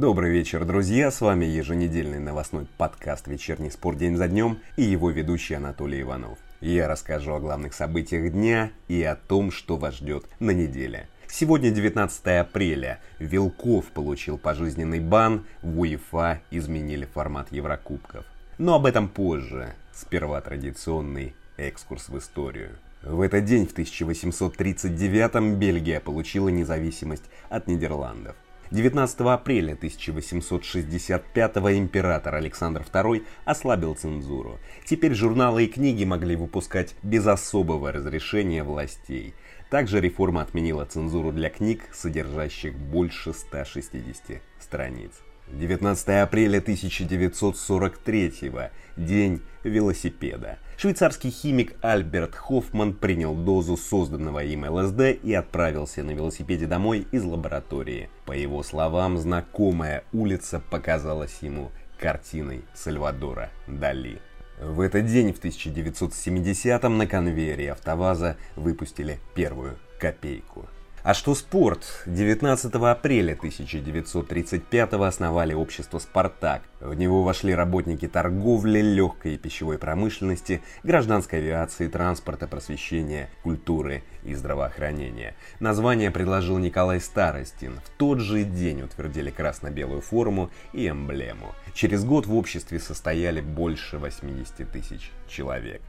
Добрый вечер, друзья! С вами еженедельный новостной подкаст «Вечерний спор день за днем» и его ведущий Анатолий Иванов. Я расскажу о главных событиях дня и о том, что вас ждет на неделе. Сегодня 19 апреля. Вилков получил пожизненный бан, в УЕФА изменили формат Еврокубков. Но об этом позже. Сперва традиционный экскурс в историю. В этот день, в 1839 Бельгия получила независимость от Нидерландов. 19 апреля 1865 император Александр II ослабил цензуру. Теперь журналы и книги могли выпускать без особого разрешения властей. Также реформа отменила цензуру для книг, содержащих больше 160 страниц. 19 апреля 1943 день велосипеда. Швейцарский химик Альберт Хоффман принял дозу созданного им ЛСД и отправился на велосипеде домой из лаборатории. По его словам, знакомая улица показалась ему картиной Сальвадора Дали. В этот день, в 1970-м, на конвейере АвтоВАЗа выпустили первую копейку. А что спорт? 19 апреля 1935 основали общество «Спартак». В него вошли работники торговли, легкой и пищевой промышленности, гражданской авиации, транспорта, просвещения, культуры и здравоохранения. Название предложил Николай Старостин. В тот же день утвердили красно-белую форму и эмблему. Через год в обществе состояли больше 80 тысяч человек.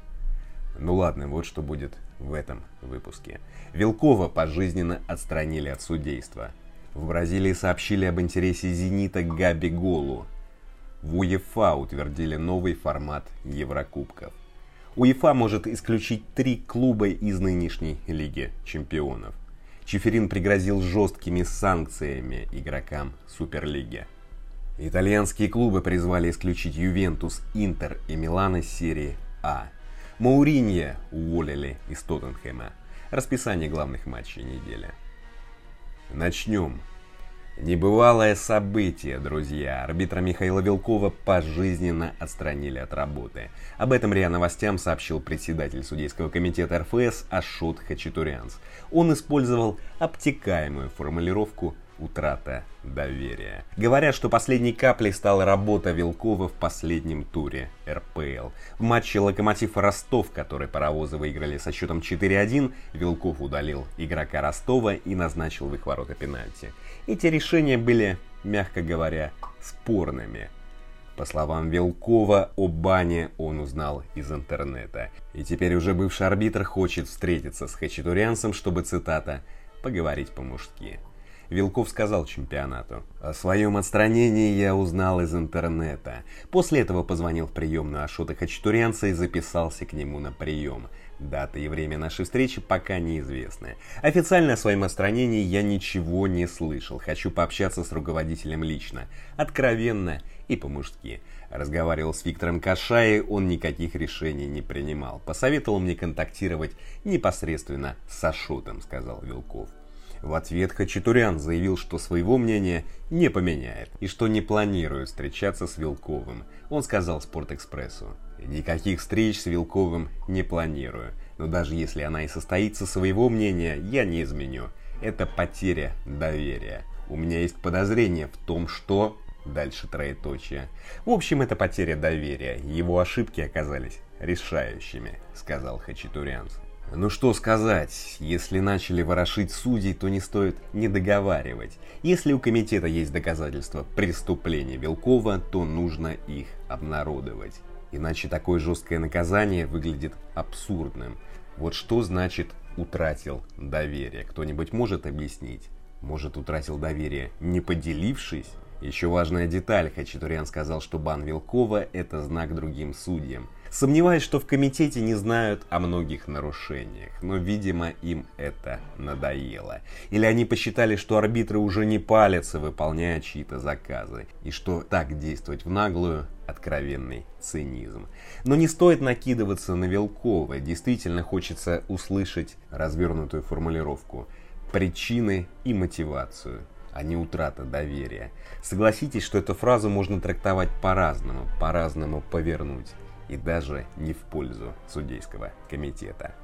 Ну ладно, вот что будет в этом выпуске. Вилкова пожизненно отстранили от судейства. В Бразилии сообщили об интересе «Зенита» к Габи Голу. В УЕФА утвердили новый формат Еврокубков. УЕФА может исключить три клуба из нынешней Лиги Чемпионов. Чеферин пригрозил жесткими санкциями игрокам Суперлиги. Итальянские клубы призвали исключить Ювентус, Интер и Милан из серии А. Мауринья уволили из Тоттенхэма. Расписание главных матчей недели. Начнем. Небывалое событие, друзья. Арбитра Михаила Вилкова пожизненно отстранили от работы. Об этом РИА Новостям сообщил председатель судейского комитета РФС Ашот Хачатурянс. Он использовал обтекаемую формулировку утрата доверия. Говорят, что последней каплей стала работа Вилкова в последнем туре РПЛ. В матче Локомотив Ростов, который паровозы выиграли со счетом 4-1, Вилков удалил игрока Ростова и назначил в их ворота пенальти. Эти решения были, мягко говоря, спорными. По словам Вилкова, о бане он узнал из интернета. И теперь уже бывший арбитр хочет встретиться с Хачатурянцем, чтобы, цитата, «поговорить по-мужски». Вилков сказал чемпионату. О своем отстранении я узнал из интернета. После этого позвонил в приемную Ашота Хачатурянца и записался к нему на прием. Дата и время нашей встречи пока неизвестны. Официально о своем отстранении я ничего не слышал. Хочу пообщаться с руководителем лично. Откровенно и по-мужски. Разговаривал с Виктором Кашаей, он никаких решений не принимал. Посоветовал мне контактировать непосредственно с Ашотом, сказал Вилков. В ответ Хачатурян заявил, что своего мнения не поменяет и что не планирует встречаться с Вилковым. Он сказал Спортэкспрессу. «Никаких встреч с Вилковым не планирую, но даже если она и состоится, своего мнения я не изменю. Это потеря доверия. У меня есть подозрение в том, что...» Дальше троеточие. В общем, это потеря доверия. Его ошибки оказались решающими, сказал Хачатурянц. Ну что сказать, если начали ворошить судей, то не стоит не договаривать. Если у комитета есть доказательства преступления Белкова, то нужно их обнародовать. Иначе такое жесткое наказание выглядит абсурдным. Вот что значит утратил доверие? Кто-нибудь может объяснить? Может утратил доверие, не поделившись? Еще важная деталь, Хачатурян сказал, что бан Вилкова – это знак другим судьям – Сомневаюсь, что в комитете не знают о многих нарушениях, но, видимо, им это надоело. Или они посчитали, что арбитры уже не палятся, выполняя чьи-то заказы, и что так действовать в наглую – откровенный цинизм. Но не стоит накидываться на Вилкова, действительно хочется услышать развернутую формулировку причины и мотивацию а не утрата доверия. Согласитесь, что эту фразу можно трактовать по-разному, по-разному повернуть и даже не в пользу судейского комитета.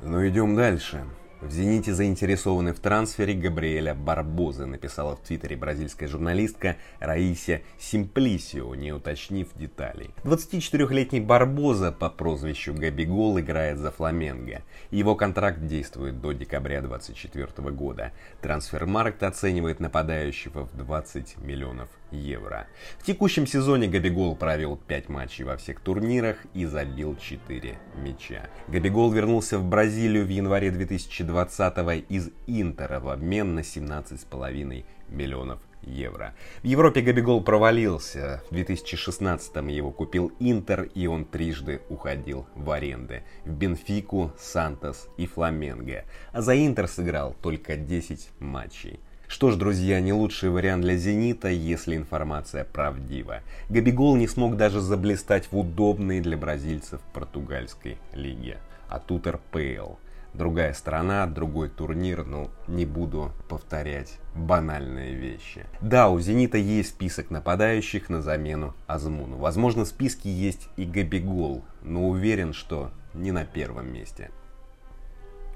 Но идем дальше. В «Зените» заинтересованы в трансфере Габриэля Барбозы, написала в твиттере бразильская журналистка Раися Симплисио, не уточнив деталей. 24-летний Барбоза по прозвищу Габигол играет за Фламенго. Его контракт действует до декабря 2024 года. Трансфермаркт оценивает нападающего в 20 миллионов евро. В текущем сезоне Габигол провел 5 матчей во всех турнирах и забил 4 мяча. Габигол вернулся в Бразилию в январе 2020 из Интера в обмен на 17,5 миллионов евро. В Европе Габигол провалился. В 2016 его купил Интер, и он трижды уходил в аренды. В Бенфику, Сантос и Фламенго. А за Интер сыграл только 10 матчей. Что ж, друзья, не лучший вариант для «Зенита», если информация правдива. Габигол не смог даже заблистать в удобной для бразильцев португальской лиге. А тут РПЛ. Другая страна, другой турнир, но не буду повторять банальные вещи. Да, у «Зенита» есть список нападающих на замену Азмуну. Возможно, в списке есть и Габигол, но уверен, что не на первом месте.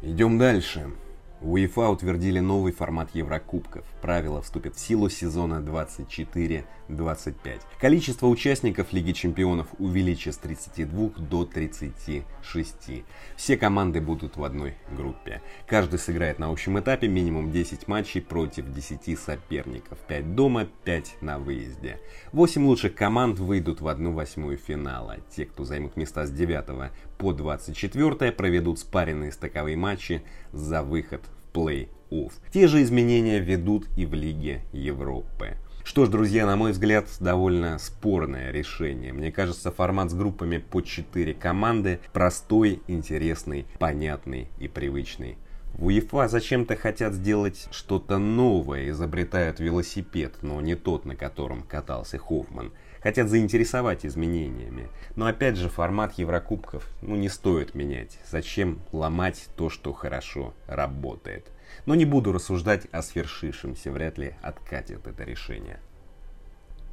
Идем дальше. УЕФА утвердили новый формат Еврокубков. Правила вступят в силу сезона 24-25. Количество участников Лиги Чемпионов увеличат с 32 до 36. Все команды будут в одной группе. Каждый сыграет на общем этапе минимум 10 матчей против 10 соперников. 5 дома, 5 на выезде. 8 лучших команд выйдут в 1 восьмую финала. Те, кто займут места с 9 по 24 проведут спаренные стыковые матчи за выход в плей-офф. Те же изменения ведут и в Лиге Европы. Что ж, друзья, на мой взгляд, довольно спорное решение. Мне кажется, формат с группами по 4 команды простой, интересный, понятный и привычный. В УЕФА зачем-то хотят сделать что-то новое, изобретают велосипед, но не тот, на котором катался Хоффман хотят заинтересовать изменениями. Но опять же, формат Еврокубков ну, не стоит менять. Зачем ломать то, что хорошо работает? Но не буду рассуждать о свершившемся, вряд ли откатит это решение.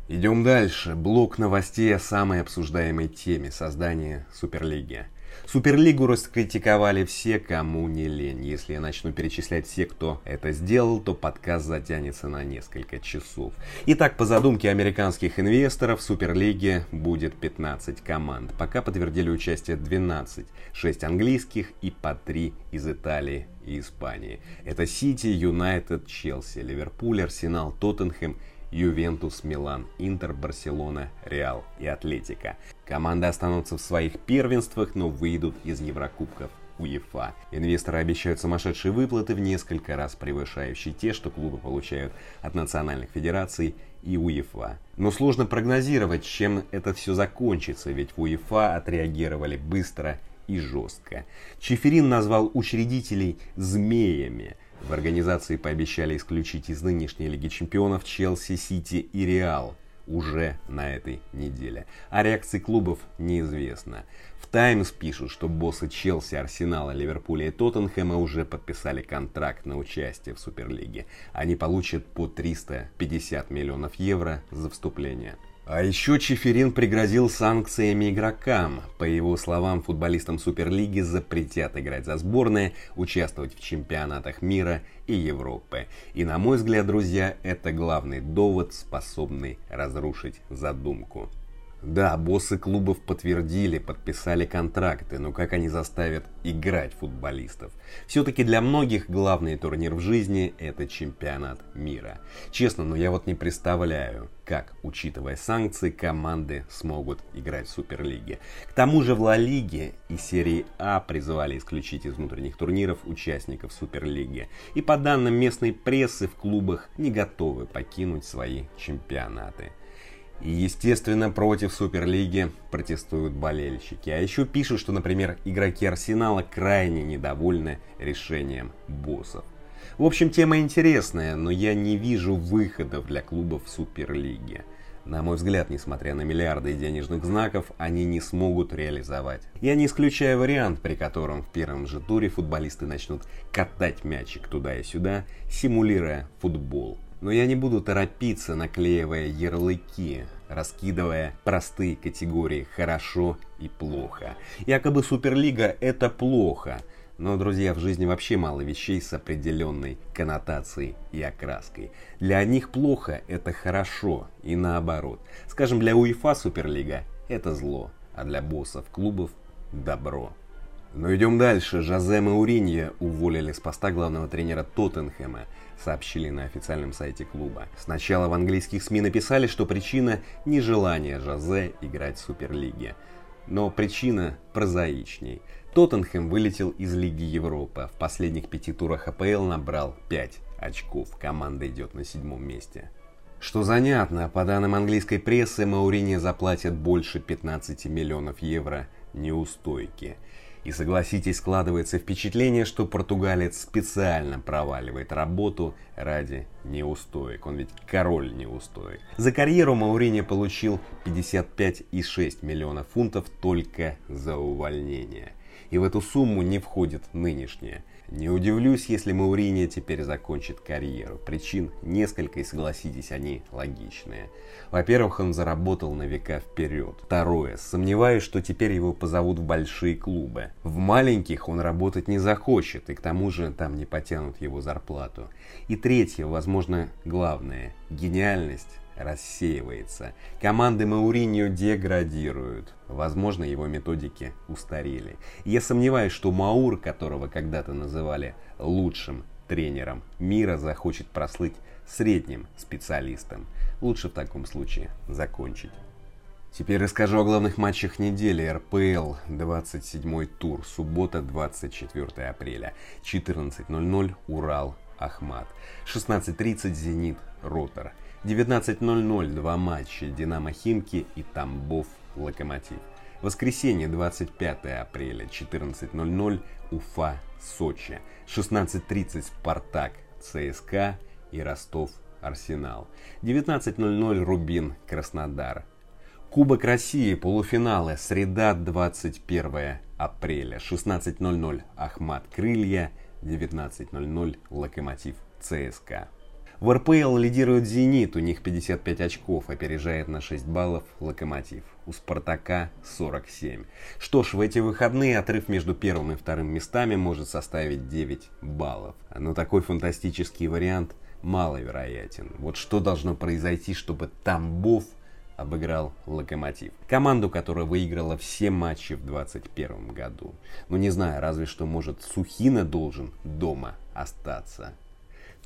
Идем дальше. Блок новостей о самой обсуждаемой теме создания Суперлиги. Суперлигу раскритиковали все, кому не лень. Если я начну перечислять все, кто это сделал, то подкаст затянется на несколько часов. Итак, по задумке американских инвесторов, в Суперлиге будет 15 команд. Пока подтвердили участие 12. 6 английских и по 3 из Италии и Испании. Это Сити, Юнайтед, Челси, Ливерпуль, Арсенал, Тоттенхэм Ювентус, Милан, Интер, Барселона, Реал и Атлетика. Команды останутся в своих первенствах, но выйдут из Еврокубков УЕФА. Инвесторы обещают сумасшедшие выплаты в несколько раз превышающие те, что клубы получают от национальных федераций и УЕФА. Но сложно прогнозировать, чем это все закончится, ведь в УЕФА отреагировали быстро и жестко. Чеферин назвал учредителей «змеями», в организации пообещали исключить из нынешней Лиги Чемпионов Челси, Сити и Реал уже на этой неделе. А реакции клубов неизвестно. В Таймс пишут, что боссы Челси, Арсенала, Ливерпуля и Тоттенхэма уже подписали контракт на участие в Суперлиге. Они получат по 350 миллионов евро за вступление. А еще Чеферин пригрозил санкциями игрокам. По его словам, футболистам Суперлиги запретят играть за сборные, участвовать в чемпионатах мира и Европы. И на мой взгляд, друзья, это главный довод, способный разрушить задумку. Да, боссы клубов подтвердили, подписали контракты, но как они заставят играть футболистов? Все-таки для многих главный турнир в жизни – это чемпионат мира. Честно, но я вот не представляю, как, учитывая санкции, команды смогут играть в Суперлиге. К тому же в Ла Лиге и серии А призывали исключить из внутренних турниров участников Суперлиги. И по данным местной прессы в клубах не готовы покинуть свои чемпионаты. И, естественно, против Суперлиги протестуют болельщики. А еще пишут, что, например, игроки Арсенала крайне недовольны решением боссов. В общем, тема интересная, но я не вижу выходов для клубов в Суперлиге. На мой взгляд, несмотря на миллиарды денежных знаков, они не смогут реализовать. Я не исключаю вариант, при котором в первом же туре футболисты начнут катать мячик туда и сюда, симулируя футбол. Но я не буду торопиться, наклеивая ярлыки, раскидывая простые категории «хорошо» и «плохо». Якобы Суперлига – это плохо. Но, друзья, в жизни вообще мало вещей с определенной коннотацией и окраской. Для них плохо – это хорошо, и наоборот. Скажем, для УЕФА Суперлига – это зло, а для боссов клубов – добро. Но идем дальше. Жозе Мауриньо уволили с поста главного тренера Тоттенхэма, сообщили на официальном сайте клуба. Сначала в английских СМИ написали, что причина – нежелание Жозе играть в Суперлиге. Но причина прозаичней – Тоттенхэм вылетел из Лиги Европы. В последних пяти турах АПЛ набрал 5 очков. Команда идет на седьмом месте. Что занятно, по данным английской прессы, Маурини заплатят больше 15 миллионов евро неустойки. И согласитесь, складывается впечатление, что португалец специально проваливает работу ради неустоек. Он ведь король неустоек. За карьеру Маурини получил 55,6 миллионов фунтов только за увольнение – и в эту сумму не входит нынешняя. Не удивлюсь, если Мауриньо теперь закончит карьеру. Причин несколько, и согласитесь, они логичные. Во-первых, он заработал на века вперед. Второе, сомневаюсь, что теперь его позовут в большие клубы. В маленьких он работать не захочет, и к тому же там не потянут его зарплату. И третье, возможно, главное, гениальность рассеивается. Команды Мауриньо деградируют. Возможно, его методики устарели. Я сомневаюсь, что Маур, которого когда-то называли лучшим тренером мира, захочет прослыть средним специалистом. Лучше в таком случае закончить. Теперь расскажу о главных матчах недели. РПЛ 27 тур. Суббота 24 апреля. 14.00 Урал Ахмат. 16.30 Зенит Ротор. 19.00 два матча Динамо Химки и Тамбов Локомотив. Воскресенье 25 апреля 14.00 Уфа Сочи. 16.30 Спартак ЦСКА и Ростов Арсенал. 19.00 Рубин Краснодар. Кубок России, полуфиналы, среда 21 апреля, 16.00 Ахмат Крылья, 19.00 Локомотив ЦСКА. В РПЛ лидирует «Зенит», у них 55 очков, опережает на 6 баллов «Локомотив». У «Спартака» 47. Что ж, в эти выходные отрыв между первым и вторым местами может составить 9 баллов. Но такой фантастический вариант маловероятен. Вот что должно произойти, чтобы Тамбов обыграл Локомотив. Команду, которая выиграла все матчи в 2021 году. Ну не знаю, разве что может Сухина должен дома остаться.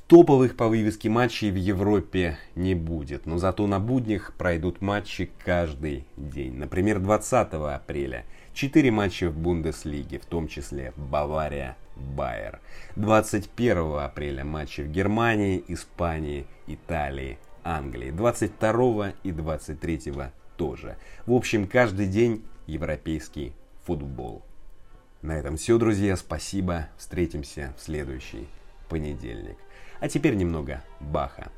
Топовых по вывеске матчей в Европе не будет, но зато на буднях пройдут матчи каждый день. Например, 20 апреля 4 матча в Бундеслиге, в том числе Бавария, Байер. 21 апреля матчи в Германии, Испании, Италии, Англии. 22 и 23 тоже. В общем, каждый день европейский футбол. На этом все, друзья. Спасибо. Встретимся в следующий понедельник. А теперь немного Баха.